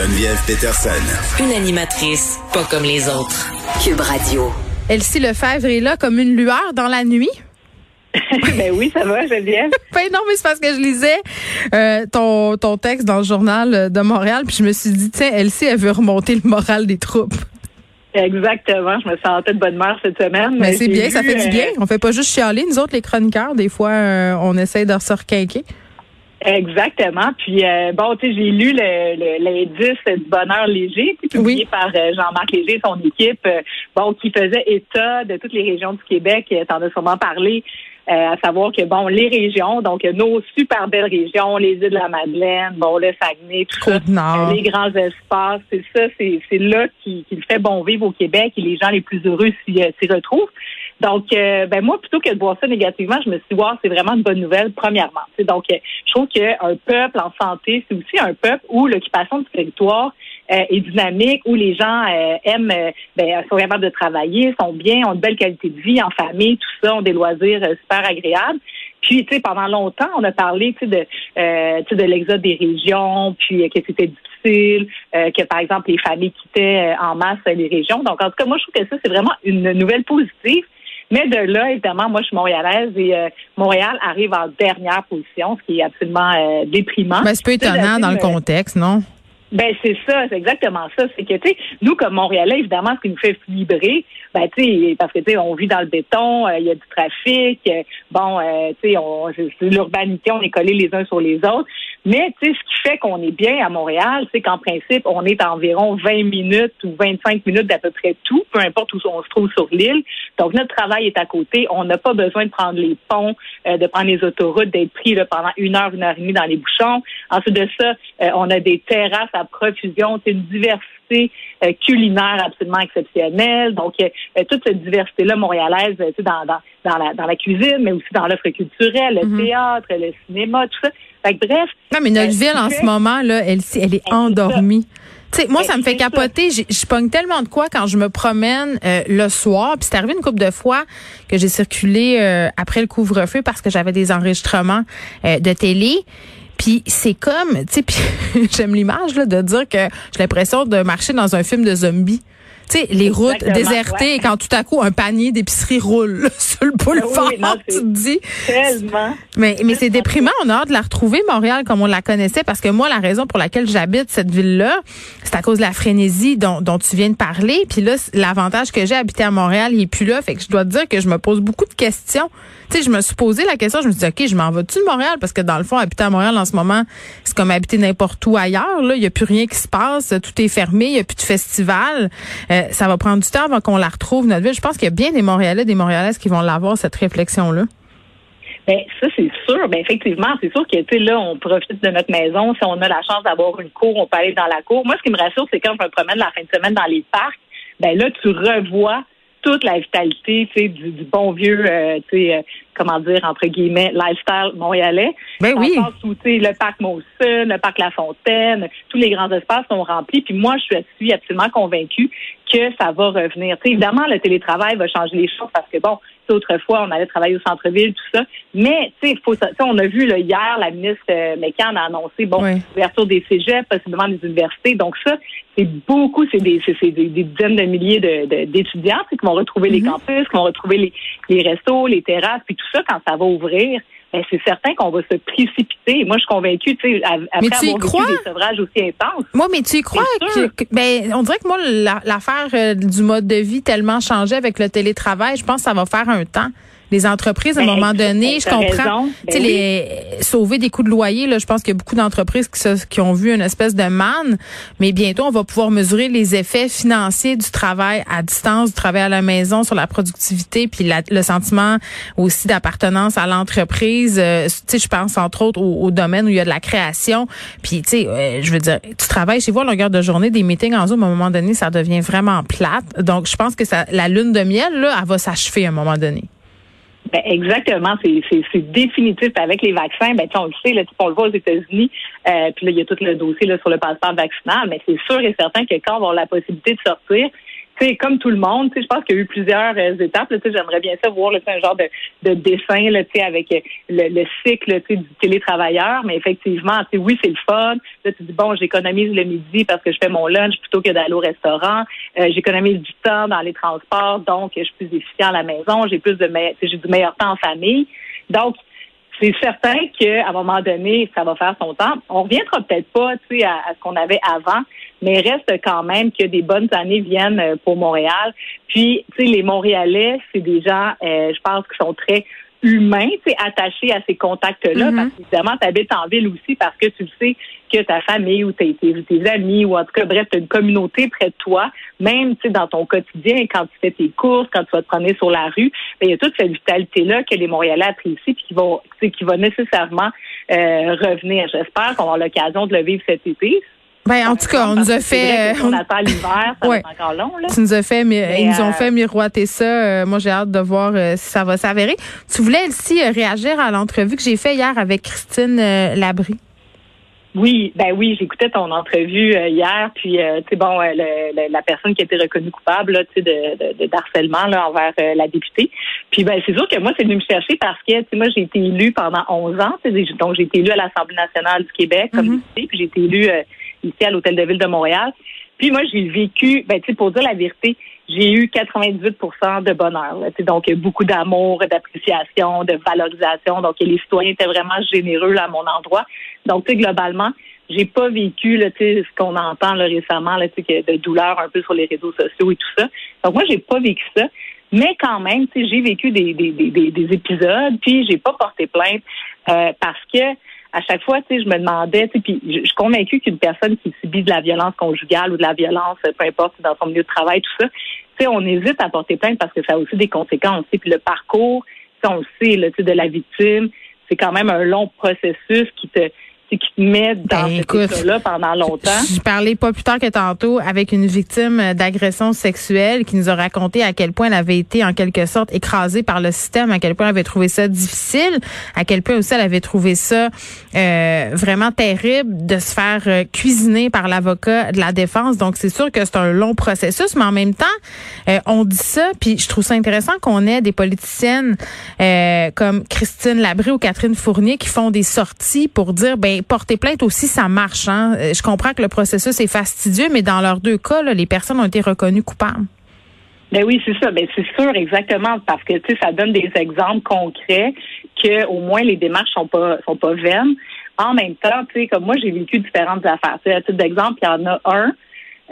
Geneviève Peterson. Une animatrice pas comme les autres. Cube Radio. Elsie Lefebvre est là comme une lueur dans la nuit. ben oui, ça va, Geneviève. ben non, mais c'est parce que je lisais euh, ton, ton texte dans le journal de Montréal, puis je me suis dit, tiens, Elsie, elle veut remonter le moral des troupes. Exactement, je me sentais de bonne humeur cette semaine. Mais, c'est bien, ça fait du bien. On fait pas juste chialer, nous autres, les chroniqueurs, des fois, euh, on essaye de se requinquer. Exactement. Puis euh, bon, tu sais, j'ai lu l'indice du bonheur léger, publié par euh, Jean-Marc Léger et son équipe, euh, bon, qui faisait état de toutes les régions du Québec. T'en as sûrement parlé. à savoir que bon, les régions, donc nos super belles régions, les îles de la Madeleine, bon, le Saguenay, tout ça, les grands espaces, c'est ça, c'est là qui, qui fait bon vivre au Québec et les gens les plus heureux s'y retrouvent. Donc, euh, ben moi, plutôt que de voir ça négativement, je me suis dit, wow, c'est vraiment une bonne nouvelle, premièrement. donc, euh, je trouve qu'un peuple en santé, c'est aussi un peuple où l'occupation du territoire euh, est dynamique, où les gens aiment, ben, sont capables de travailler, sont bien, ont une belle qualité de vie en famille, tout ça, ont des loisirs super agréables. Puis, tu sais, pendant longtemps, on a parlé, tu sais, de, euh, de l'exode des régions, puis que c'était difficile, que par exemple les familles quittaient en masse les régions. Donc, en tout cas, moi, je trouve que ça, c'est vraiment une nouvelle positive. Mais de là, évidemment, moi, je suis montréalaise et euh, Montréal arrive en dernière position, ce qui est absolument euh, déprimant. Mais c'est peu étonnant dans le contexte, non? Ben c'est ça, c'est exactement ça. C'est que tu sais, nous comme Montréalais, évidemment, ce qui nous fait vibrer, ben tu sais, parce que tu sais, on vit dans le béton, euh, il y a du trafic, bon, tu sais, on, l'urbanité, on est collés les uns sur les autres. Mais tu sais, ce qui fait qu'on est bien à Montréal, c'est qu'en principe, on est à environ 20 minutes ou 25 minutes d'à peu près tout, peu importe où on se trouve sur l'île. Donc notre travail est à côté. On n'a pas besoin de prendre les ponts, euh, de prendre les autoroutes, d'être pris là, pendant une heure, une heure et demie dans les bouchons. Ensuite de ça, euh, on a des terrasses profusion, c'est une diversité euh, culinaire absolument exceptionnelle. Donc toute cette diversité-là montréalaise, dans, dans, dans, la, dans la cuisine, mais aussi dans l'offre culturelle, le mm-hmm. théâtre, le cinéma, tout ça bref. Non, mais notre ville en ce moment, là, elle, elle est endormie. Tu sais, moi, ça me fait capoter. Je pogne tellement de quoi quand je me promène euh, le soir. Puis c'est arrivé une couple de fois que j'ai circulé euh, après le couvre-feu parce que j'avais des enregistrements euh, de télé. Puis c'est comme, tu sais, j'aime l'image là de dire que j'ai l'impression de marcher dans un film de zombies tu sais, les routes désertées et quand tout à coup un panier d'épicerie roule sur le boulevard, oui, tu te dis. Tellement. Mais, mais c'est déprimant. On a hâte de la retrouver, Montréal, comme on la connaissait, parce que moi, la raison pour laquelle j'habite cette ville-là, c'est à cause de la frénésie dont, dont tu viens de parler. Puis là, l'avantage que j'ai habité à Montréal, il est plus là. Fait que je dois te dire que je me pose beaucoup de questions. Tu sais, je me suis posé la question, je me suis dit, OK, je m'en vais-tu de Montréal? Parce que dans le fond, habiter à Montréal en ce moment, c'est comme habiter n'importe où ailleurs. Là. Il n'y a plus rien qui se passe. Tout est fermé. Il n'y a plus de festival. Euh, ça va prendre du temps avant qu'on la retrouve, notre ville. Je pense qu'il y a bien des Montréalais, des Montréalaises qui vont l'avoir, cette réflexion-là. Ben, ça, c'est sûr. Ben, effectivement, c'est sûr que, tu sais, là, on profite de notre maison. Si on a la chance d'avoir une cour, on peut aller dans la cour. Moi, ce qui me rassure, c'est quand je me promène la fin de semaine dans les parcs, ben là, tu revois toute la vitalité, tu sais, du, bon vieux, euh, tu sais, euh, comment dire, entre guillemets, lifestyle montréalais. Ben oui. Où, le parc Mawson, le parc La Fontaine, tous les grands espaces sont remplis. Puis moi, je suis absolument convaincue que ça va revenir. évidemment, le télétravail va changer les choses parce que, bon, autrefois, on allait travailler au centre-ville, tout ça. Mais, tu sais, on a vu là, hier, la ministre euh, Mécan a annoncé, bon, l'ouverture des cégeps, possiblement des universités. Donc ça, c'est beaucoup, c'est des, des, dizaines de milliers d'étudiants de, qui vont retrouver les mm-hmm. campus, qui vont retrouver les, les restos, les terrasses, puis tout ça, quand ça va ouvrir, ben, c'est certain qu'on va se précipiter. Moi, je suis convaincue, tu sais, après tu avoir vécu des sevrages aussi intenses. Moi, mais tu y crois que, ben, on dirait que moi, l'affaire euh, du mode de vie tellement changé avec le télétravail, je pense que ça va faire un temps les entreprises, à un ben, moment donné, je comprends, ben les sauver des coûts de loyer, là, je pense qu'il y a beaucoup d'entreprises qui, qui ont vu une espèce de manne, mais bientôt, on va pouvoir mesurer les effets financiers du travail à distance, du travail à la maison sur la productivité, puis le sentiment aussi d'appartenance à l'entreprise. Euh, tu sais, je pense entre autres au, domaine où il y a de la création. Puis, tu sais, euh, je veux dire, tu travailles chez vous à longueur de journée, des meetings en Zoom, à un moment donné, ça devient vraiment plate. Donc, je pense que ça, la lune de miel, là, elle va s'achever à un moment donné. Ben exactement, c'est définitif. Avec les vaccins. Ben on le sait, là, on le voit aux États-Unis, euh, puis là il y a tout le dossier là, sur le passeport vaccinal, mais c'est sûr et certain que quand on avoir la possibilité de sortir, comme tout le monde, je pense qu'il y a eu plusieurs euh, étapes. J'aimerais bien ça voir un genre de, de dessin avec euh, le, le cycle du télétravailleur. Mais effectivement, oui, c'est le fun. Là, tu dis, bon, j'économise le midi parce que je fais mon lunch plutôt que d'aller au restaurant. Euh, j'économise du temps dans les transports, donc je suis plus efficient à la maison. J'ai plus de j'ai du meilleur temps en famille. Donc, c'est certain qu'à un moment donné, ça va faire son temps. On reviendra peut-être pas, à, ce qu'on avait avant, mais reste quand même que des bonnes années viennent euh, pour Montréal. Puis, tu sais, les Montréalais, c'est des gens, euh, je pense, qui sont très humain, c'est attaché à ces contacts-là, mm-hmm. parce qu'évidemment, tu habites en ville aussi parce que tu sais que ta famille ou tes, tes, amis ou en tout cas, bref, tu as une communauté près de toi, même dans ton quotidien, quand tu fais tes courses, quand tu vas te promener sur la rue, ben, il y a toute cette vitalité-là que les Montréalais apprécient puis qui vont qui va nécessairement euh, revenir. J'espère qu'on aura l'occasion de le vivre cet été. Ben, en tout cas, on nous a fait. On attend l'hiver, ça ouais. encore long. Là. Tu nous as fait, ils nous ont euh, fait miroiter ça. Euh, moi, j'ai hâte de voir euh, si ça va s'avérer. Tu voulais aussi réagir à l'entrevue que j'ai fait hier avec Christine Labry. Oui, ben oui, j'écoutais ton entrevue hier, puis tu sais bon, la personne qui a été reconnue coupable, tu sais, de, là envers la députée. Puis ben c'est sûr que moi c'est venu me chercher parce que tu sais moi j'ai été élue pendant 11 ans, donc j'ai été élue à l'Assemblée nationale du Québec comme mm puis j'ai été élue ici à l'Hôtel de Ville de Montréal. Puis moi, j'ai vécu, ben, pour dire la vérité, j'ai eu 98 de bonheur. Donc, beaucoup d'amour, d'appréciation, de valorisation. Donc, les citoyens étaient vraiment généreux à mon endroit. Donc, globalement, j'ai pas vécu là, ce qu'on entend là, récemment, là, de douleur un peu sur les réseaux sociaux et tout ça. Donc, moi, j'ai pas vécu ça. Mais quand même, j'ai vécu des, des, des, des, épisodes, puis j'ai pas porté plainte euh, parce que à chaque fois, tu sais, je me demandais, tu sais, puis je suis convaincue qu'une personne qui subit de la violence conjugale ou de la violence, peu importe, dans son milieu de travail, tout ça, tu sais, on hésite à porter plainte parce que ça a aussi des conséquences. Puis le parcours, on le sait, là, tu sais, de la victime, c'est quand même un long processus qui te qui te met dans ben, là pendant longtemps. Je parlais pas plus tard que tantôt avec une victime d'agression sexuelle qui nous a raconté à quel point elle avait été en quelque sorte écrasée par le système, à quel point elle avait trouvé ça difficile, à quel point aussi elle avait trouvé ça euh, vraiment terrible de se faire euh, cuisiner par l'avocat de la défense. Donc c'est sûr que c'est un long processus, mais en même temps, euh, on dit ça, puis je trouve ça intéressant qu'on ait des politiciennes comme Christine Labrie ou Catherine Fournier qui font des sorties pour dire ben porter plainte aussi, ça marche. Hein? Euh, je comprends que le processus est fastidieux, mais dans leurs deux cas, les personnes ont été reconnues coupables. Ben oui, c'est ça. Ben c'est sûr, exactement, parce que tu ça donne des exemples concrets que au moins les démarches sont pas sont pas vaines. En même temps, tu sais, comme moi, j'ai vécu différentes affaires. À titre d'exemple, il y en a un,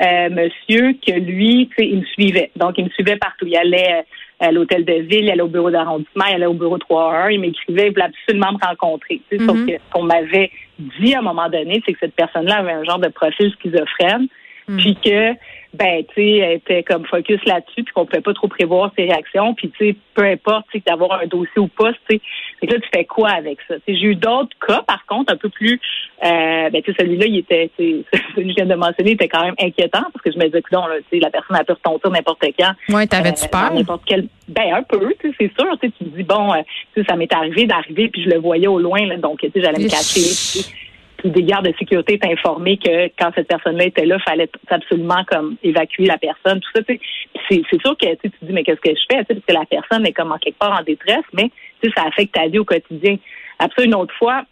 euh, monsieur, que lui, tu sais, il me suivait. Donc, il me suivait partout. Il allait à l'hôtel de ville, il allait au bureau d'arrondissement, allait au bureau 3 il m'écrivait, il voulait absolument me rencontrer. Tu sais, Sauf mhm. que ce qu'on m'avait dit à un moment donné, c'est que cette personne-là avait un genre de profil schizophrène, mhm. puis que ben tu sais, elle était comme focus là-dessus, puis qu'on pouvait pas trop prévoir ses réactions, puis tu sais, peu importe, tu sais, d'avoir un dossier ou pas, tu sais, là tu fais quoi avec ça J'ai eu d'autres cas, par contre, un peu plus, euh, ben tu sais, celui-là, il était, celui que je viens de mentionner, était quand même inquiétant parce que je me disais que non, là, tu sais, la personne a pu retomber n'importe quand. Ouais, t'avais-tu euh, peur N'importe quel, ben un peu, tu sais, c'est sûr, tu sais, tu dis bon, euh, tu sais, ça m'est arrivé d'arriver, puis je le voyais au loin, là, donc tu sais, j'allais me cacher des gardes de sécurité étaient informés que quand cette personne-là était là, il fallait absolument comme évacuer la personne, tout ça. C'est, c'est sûr que tu te dis mais qu'est-ce que je fais, parce que la personne est comme en quelque part en détresse, mais ça affecte ta vie au quotidien. Après une autre fois,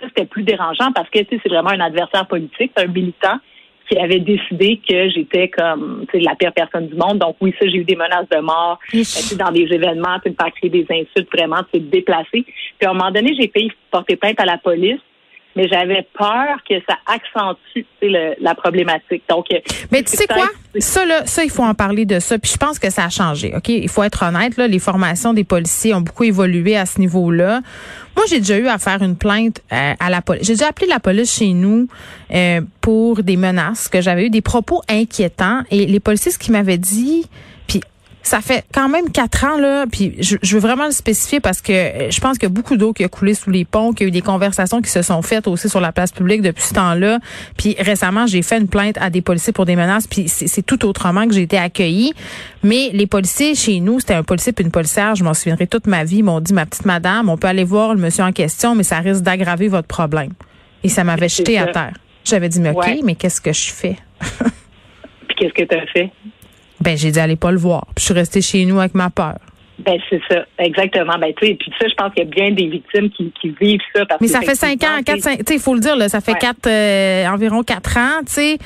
ça c'était plus dérangeant parce que c'est vraiment un adversaire politique, un militant qui avait décidé que j'étais comme la pire personne du monde. Donc oui, ça, j'ai eu des menaces de mort dans des événements, tu pas créer des insultes vraiment, tu déplacer. Puis à un moment donné, j'ai payé porter plainte à la police mais j'avais peur que ça accentue le, la problématique. Donc, euh, mais tu sais quoi, ça là, ça il faut en parler de ça. Puis je pense que ça a changé. Ok, il faut être honnête là, les formations des policiers ont beaucoup évolué à ce niveau-là. Moi, j'ai déjà eu à faire une plainte euh, à la police. J'ai déjà appelé la police chez nous euh, pour des menaces que j'avais eu des propos inquiétants et les policiers ce qu'ils m'avaient dit ça fait quand même quatre ans, là, puis je, veux vraiment le spécifier parce que euh, je pense qu'il y a beaucoup d'eau qui a coulé sous les ponts, qu'il y a eu des conversations qui se sont faites aussi sur la place publique depuis ce temps-là. Puis récemment, j'ai fait une plainte à des policiers pour des menaces, puis c'est tout autrement que j'ai été accueillie. Mais les policiers chez nous, c'était un policier puis une policière, je m'en souviendrai toute ma vie, m'ont dit, ma petite madame, on peut aller voir le monsieur en question, mais ça risque d'aggraver votre problème. Et ça m'avait jeté à terre. J'avais dit, mais OK, mais qu'est-ce que je fais? puis qu'est-ce que tu as fait? Ben, j'ai dit, allez pas le voir. Puis je suis restée chez nous avec ma peur. Ben c'est ça, exactement. Ben tu sais, puis ça, je pense qu'il y a bien des victimes qui, qui vivent ça. Parce Mais ça fait cinq ans, quatre, cinq, tu sais, il faut le dire là, ça fait quatre, euh, environ quatre ans, tu sais.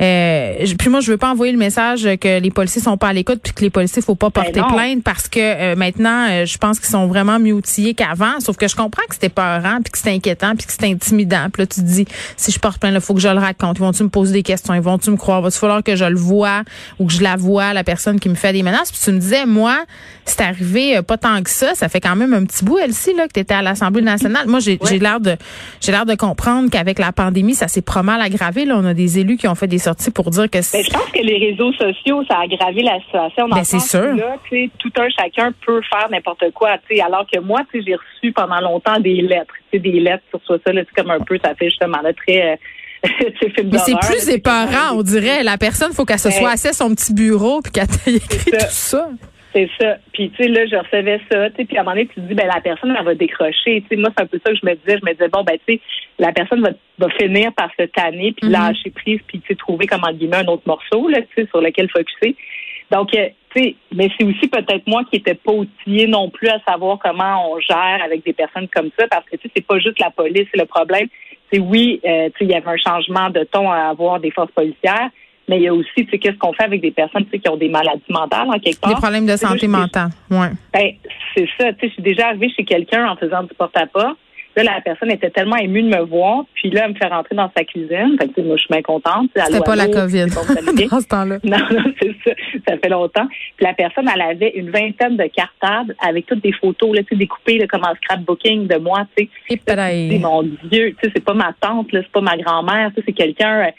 Euh, puis moi, je veux pas envoyer le message que les policiers sont pas à l'écoute, puis que les policiers faut pas ben porter plainte parce que euh, maintenant, euh, je pense qu'ils sont vraiment mieux outillés qu'avant. Sauf que je comprends que c'était peurant, puis que c'était inquiétant, puis que c'était intimidant. Puis là, tu te dis, si je porte plainte, il faut que je le raconte. Ils vont-tu me poser des questions? Ils vont-tu me croire? Va-tu falloir que je le vois ou que je la vois, la personne qui me fait des menaces? Puis tu me disais, moi, c'est arrivé pas tant que ça. Ça fait quand même un petit bout, Elsie, là, que tu étais à l'Assemblée nationale. Moi, j'ai l'air de j'ai l'air de comprendre qu'avec la pandémie, ça s'est pas mal aggravé. Là, on a des élus qui ont fait des sorties pour dire que c'est. Ben, je pense que les réseaux sociaux, ça a aggravé la situation. Ben, c'est sûr. Là, tout un chacun peut faire n'importe quoi. Alors que moi, j'ai reçu pendant longtemps des lettres. Des lettres sur ça, là, comme un peu, ça fait justement là, très. Euh, Mais c'est plus parents, on dirait. La personne, faut qu'elle se soit assise à son petit bureau puis qu'elle ait écrit tout ça. C'est ça. Puis, tu sais, là, je recevais ça, tu sais, puis à un moment donné, tu te dis, ben la personne, elle va décrocher. Tu sais, moi, c'est un peu ça que je me disais. Je me disais, bon, ben, tu sais, la personne va, va finir par se tanner, puis mm-hmm. lâcher prise, puis, tu sais, trouver, comme en guillemets, un autre morceau, là, tu sais, sur lequel focuser. Donc, euh, tu sais, mais c'est aussi peut-être moi qui n'étais pas outillée non plus à savoir comment on gère avec des personnes comme ça, parce que, tu sais, c'est pas juste la police, c'est le problème. C'est oui, euh, tu sais, il y avait un changement de ton à avoir des forces policières, mais il y a aussi, tu sais, qu'est-ce qu'on fait avec des personnes, tu sais, qui ont des maladies mentales, en quelque part? Des problèmes de santé mentale, ouais. Ben, c'est ça, tu sais, je suis déjà arrivée chez quelqu'un en faisant du porte-à-pas. Là, la personne était tellement émue de me voir, puis là, elle me fait rentrer dans sa cuisine. Fait que, moi, je suis bien contente. C'était pas la COVID dans ce temps-là. Non, non, c'est ça. Ça fait longtemps. Puis la personne, elle avait une vingtaine de cartables avec toutes des photos, là, tu sais, découpées là, comme en scrapbooking de moi, tu sais. Et mon Dieu, tu sais, c'est pas ma tante, là, c'est pas ma grand-mère, tu sais, c'est quelqu'un...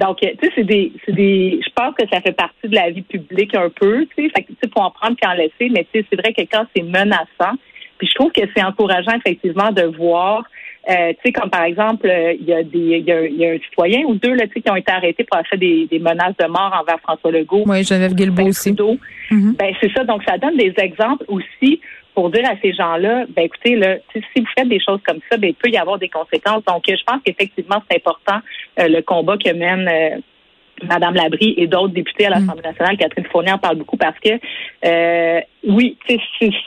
Euh, donc, tu sais, c'est des, c'est des, je pense que ça fait partie de la vie publique un peu, tu sais, fait que, tu sais, faut en prendre puis en laisser, mais tu sais, c'est vrai que quand c'est menaçant, puis je trouve que c'est encourageant effectivement de voir, euh, tu sais, comme par exemple, euh, il y a des, il y a, y a, un citoyen ou deux là, tu sais, qui ont été arrêtés pour avoir fait des, des menaces de mort envers François Legault. Oui, Geneviève Guilbeault aussi. Mm-hmm. Ben c'est ça, donc ça donne des exemples aussi pour dire à ces gens-là, ben écoutez, là, si vous faites des choses comme ça, ben il peut y avoir des conséquences. Donc, je pense qu'effectivement, c'est important euh, le combat que mène euh, Madame Labrie et d'autres députés à l'Assemblée mm. nationale, Catherine Fournier en parle beaucoup parce que euh, oui, c'est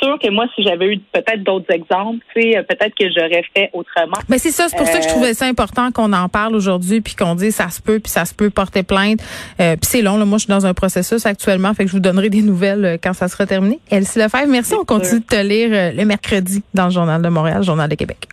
sûr que moi, si j'avais eu peut-être d'autres exemples, peut-être que j'aurais fait autrement. Mais c'est ça, c'est pour ça que je trouvais ça important qu'on en parle aujourd'hui, puis qu'on dise ça se peut, puis ça se peut porter plainte. puis c'est long, là, moi je suis dans un processus actuellement, fait que je vous donnerai des nouvelles quand ça sera terminé. Elsie Lefebvre, merci. On continue de te lire le mercredi dans le Journal de Montréal, Journal de Québec.